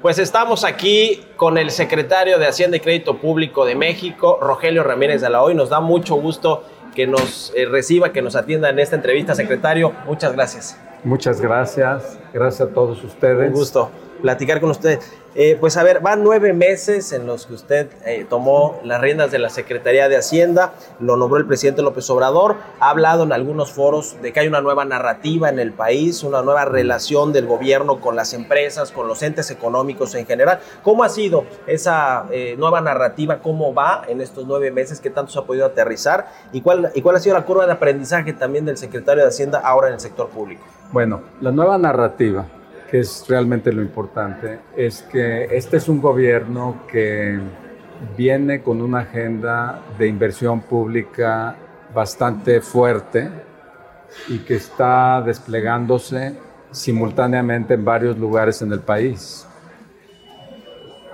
Pues estamos aquí con el secretario de Hacienda y Crédito Público de México, Rogelio Ramírez de la Hoy. Nos da mucho gusto que nos eh, reciba, que nos atienda en esta entrevista, secretario. Muchas gracias. Muchas gracias, gracias a todos ustedes. Un gusto platicar con usted. Eh, pues a ver, van nueve meses en los que usted eh, tomó las riendas de la Secretaría de Hacienda, lo nombró el presidente López Obrador, ha hablado en algunos foros de que hay una nueva narrativa en el país, una nueva relación del gobierno con las empresas, con los entes económicos en general. ¿Cómo ha sido esa eh, nueva narrativa? ¿Cómo va en estos nueve meses? ¿Qué tanto se ha podido aterrizar? ¿Y cuál, ¿Y cuál ha sido la curva de aprendizaje también del secretario de Hacienda ahora en el sector público? Bueno, la nueva narrativa que es realmente lo importante, es que este es un gobierno que viene con una agenda de inversión pública bastante fuerte y que está desplegándose simultáneamente en varios lugares en el país.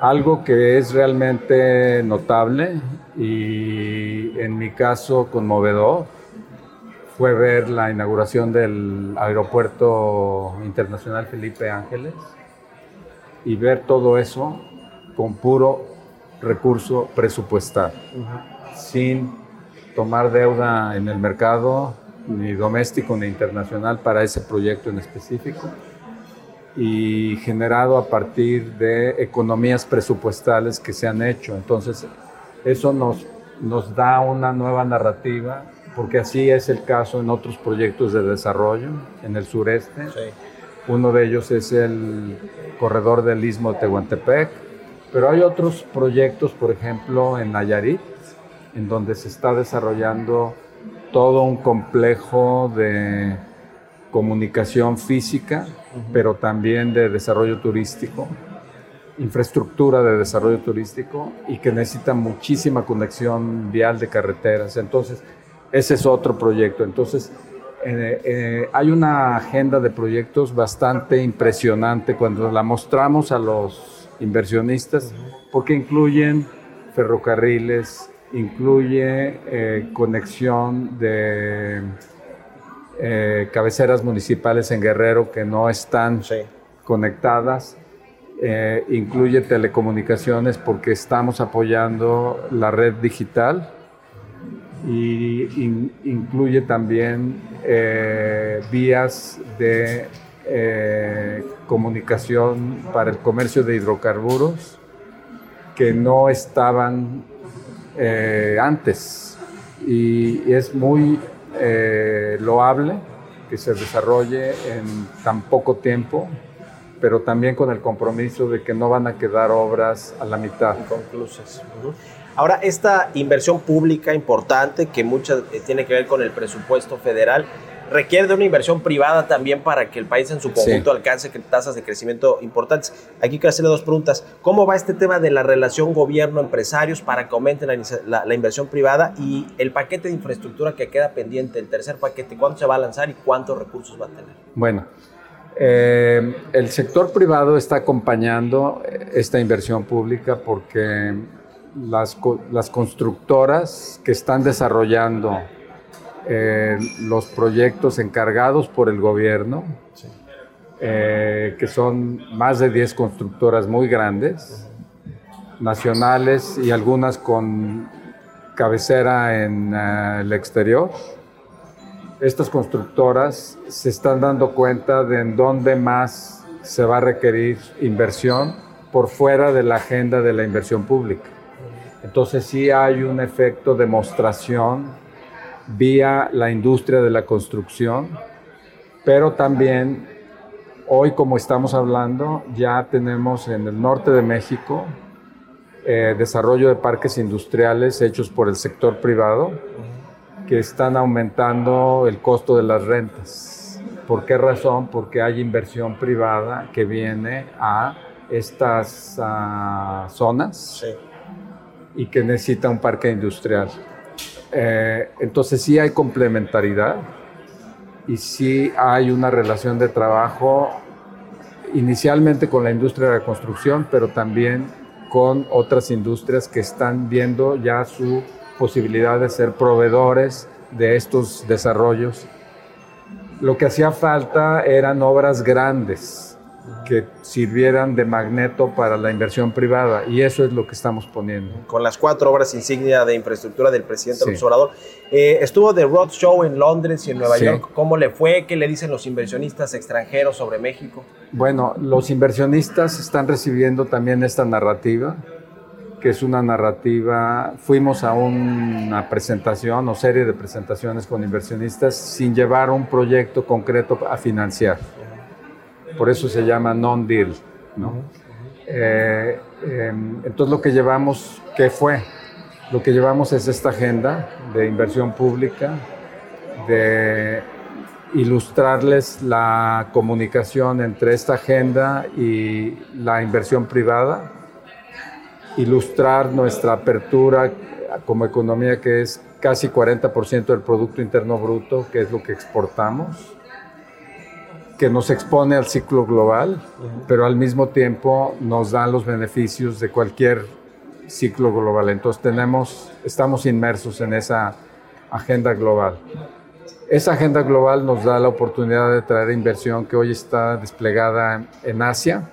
Algo que es realmente notable y en mi caso conmovedor fue ver la inauguración del Aeropuerto Internacional Felipe Ángeles y ver todo eso con puro recurso presupuestal, sin tomar deuda en el mercado, ni doméstico ni internacional, para ese proyecto en específico, y generado a partir de economías presupuestales que se han hecho. Entonces, eso nos, nos da una nueva narrativa porque así es el caso en otros proyectos de desarrollo en el sureste. Uno de ellos es el corredor del Istmo de Tehuantepec, pero hay otros proyectos, por ejemplo, en Nayarit, en donde se está desarrollando todo un complejo de comunicación física, pero también de desarrollo turístico, infraestructura de desarrollo turístico y que necesita muchísima conexión vial de carreteras. Entonces, ese es otro proyecto. Entonces, eh, eh, hay una agenda de proyectos bastante impresionante cuando la mostramos a los inversionistas, porque incluyen ferrocarriles, incluye eh, conexión de cabeceras municipales en Guerrero que no están conectadas, incluye telecomunicaciones porque estamos apoyando la red digital y incluye también eh, vías de eh, comunicación para el comercio de hidrocarburos que no estaban eh, antes. Y, es muy loable que se desarrolle en tan poco tiempo pero también con el compromiso de que no van a quedar obras a la mitad. Conclusas. Ahora, esta inversión pública importante, que mucha eh, tiene que ver con el presupuesto federal, requiere de una inversión privada también para que el país en su conjunto alcance tasas de crecimiento importantes. Aquí quiero hacerle dos preguntas. ¿Cómo va este tema de la relación gobierno-empresarios para que aumente la, inversión privada y el paquete de infraestructura que queda pendiente, el tercer paquete, cuándo se va a lanzar y cuántos recursos va a tener? Bueno, eh, el sector privado está acompañando esta inversión pública porque las, las constructoras que están desarrollando eh, los proyectos encargados por el gobierno, eh, que son más de 10 constructoras muy grandes, nacionales y algunas con cabecera en eh, el exterior, estas constructoras se están dando cuenta de en dónde más se va a requerir inversión por fuera de la agenda de la inversión pública. Entonces sí hay un efecto de demostración vía la industria de la construcción, pero también hoy como estamos hablando ya tenemos en el norte de México eh, desarrollo de parques industriales hechos por el sector privado que están aumentando el costo de las rentas. ¿Por qué razón? Porque hay inversión privada que viene a estas uh, zonas sí. y que necesita un parque industrial. Eh, entonces sí hay complementariedad y sí hay una relación de trabajo inicialmente con la industria de la construcción, pero también con otras industrias que están viendo ya su posibilidad de ser proveedores de estos desarrollos. Lo que hacía falta eran obras grandes que sirvieran de magneto para la inversión privada y eso es lo que estamos poniendo. Con las cuatro obras insignia de infraestructura del presidente sí. Obrador. Eh, estuvo de Road Show en Londres y en Nueva sí. York. ¿Cómo le fue? ¿Qué le dicen los inversionistas extranjeros sobre México? Bueno, los inversionistas están recibiendo también esta narrativa que es una narrativa, fuimos a una presentación o serie de presentaciones con inversionistas sin llevar un proyecto concreto a financiar. Por eso se llama non-deal. ¿no? eh, eh, entonces lo que llevamos, ¿qué fue? Lo que llevamos es esta agenda de inversión pública, de ilustrarles la comunicación entre esta agenda y la inversión privada, ilustrar nuestra apertura como economía que es casi 40% del Producto Interno Bruto, que es lo que exportamos, que nos expone al ciclo global, pero al mismo tiempo nos da los beneficios de cualquier ciclo global. Entonces tenemos, estamos inmersos en esa agenda global. Esa agenda global nos da la oportunidad de traer inversión que hoy está desplegada en Asia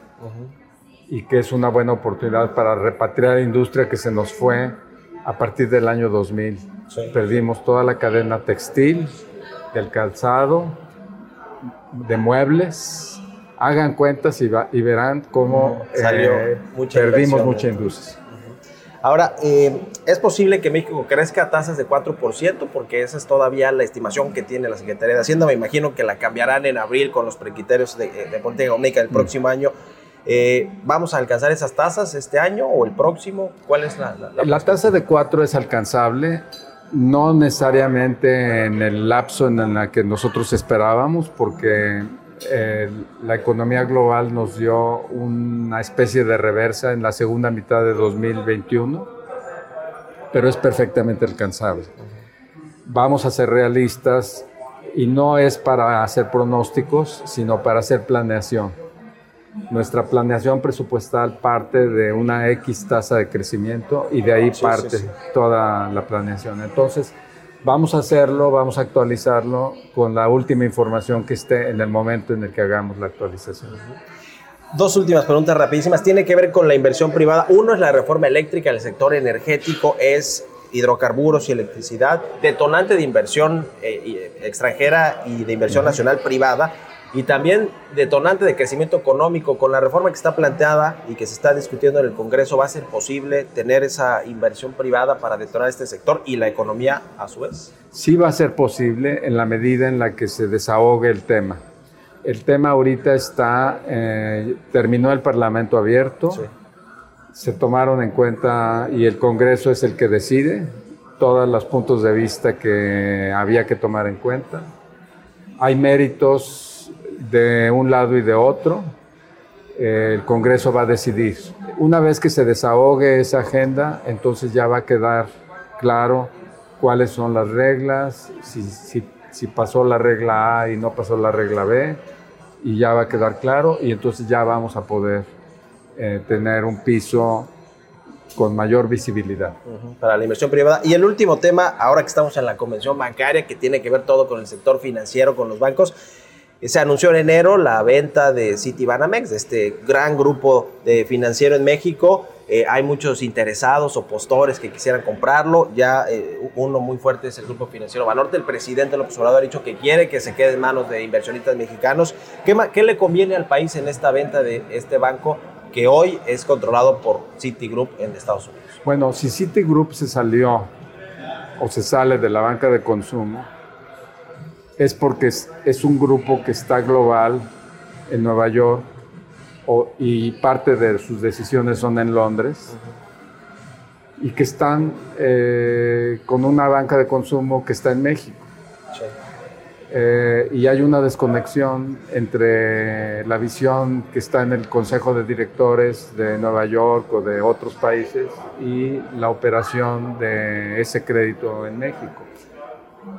y que es una buena oportunidad para repatriar industria que se nos fue a partir del año 2000. Sí. Perdimos toda la cadena textil, del calzado, de muebles. Hagan cuentas y, va, y verán cómo Salió eh, mucha perdimos mucha industria. Ahora, eh, ¿es posible que México crezca a tasas de 4%? Porque esa es todavía la estimación que tiene la Secretaría de Hacienda. Me imagino que la cambiarán en abril con los precriterios de, de política económica del próximo mm. año. Eh, ¿Vamos a alcanzar esas tasas este año o el próximo? ¿Cuál es la, la, la, la tasa de 4 es alcanzable, no necesariamente en el lapso en el que nosotros esperábamos, porque eh, la economía global nos dio una especie de reversa en la segunda mitad de 2021, pero es perfectamente alcanzable. Vamos a ser realistas y no es para hacer pronósticos, sino para hacer planeación. Nuestra planeación presupuestal parte de una X tasa de crecimiento y de ahí Sí, parte sí, sí. toda la planeación. Entonces, vamos a hacerlo, vamos a actualizarlo con la última información que esté en el momento en el que hagamos la actualización. Dos últimas preguntas rapidísimas. Tiene que ver con la inversión privada. Uno es la reforma eléctrica el sector energético, es hidrocarburos y electricidad, detonante de inversión eh, eh, extranjera y de inversión nacional privada, y también detonante de crecimiento económico. Con la reforma que está planteada y que se está discutiendo en el Congreso, ¿va a ser posible tener esa inversión privada para detonar este sector y la economía a su vez? Sí va a ser posible en la medida en la que se desahogue el tema. El tema ahorita está, eh, terminó el Parlamento abierto, Sí. se tomaron en cuenta y el Congreso es el que decide todos los puntos de vista que había que tomar en cuenta. Hay méritos de un lado y de otro. El Congreso va a decidir. Una vez que se desahogue esa agenda, entonces ya va a quedar claro cuáles son las reglas, si, si, si pasó la regla A y no pasó la regla B, y ya va a quedar claro, y entonces ya vamos a poder eh, tener un piso con mayor visibilidad. Para la inversión privada. Y el último tema, ahora que estamos en la convención bancaria, que tiene que ver todo con el sector financiero, con los bancos, se anunció en enero la venta de Citibanamex, de este gran grupo de financiero en México. eh, hay muchos interesados o postores que quisieran comprarlo. Ya eh, uno muy fuerte es el Grupo Financiero Banorte. El presidente López Obrador ha dicho que quiere que se quede en manos de inversionistas mexicanos. ¿Qué, qué le conviene al país en esta venta de este banco que hoy es controlado por Citigroup en Estados Unidos? Bueno, si Citigroup se salió o se sale de la banca de consumo, es porque es, un grupo que está global en Nueva York y parte de sus decisiones son en Londres y que están eh, con una banca de consumo que está en México. Eh, y hay una desconexión entre la visión que está en el Consejo de Directores de Nueva York o de otros países y la operación de ese crédito en México.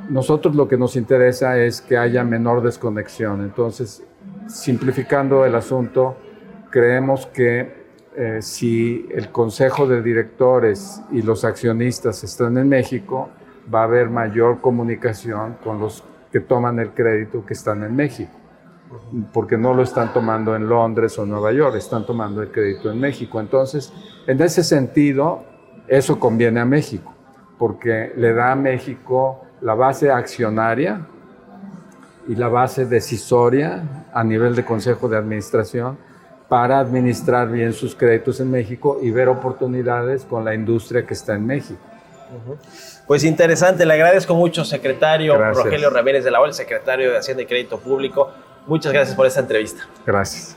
Nosotros lo que nos interesa es que haya menor desconexión. Entonces, simplificando el asunto, creemos que eh, si el Consejo de Directores y los accionistas están en México, va a haber mayor comunicación con los que toman el crédito que están en México, porque no lo están tomando en Londres o Nueva York, están tomando el crédito en México. Entonces, en ese sentido, eso conviene a México, porque le da a México la base accionaria y la base decisoria a nivel de Consejo de Administración para administrar bien sus créditos en México y ver oportunidades con la industria que está en México. Pues interesante, le agradezco mucho, secretario Rogelio Ramírez de la OL, secretario de Hacienda y Crédito Público. Muchas gracias por esta entrevista. Gracias.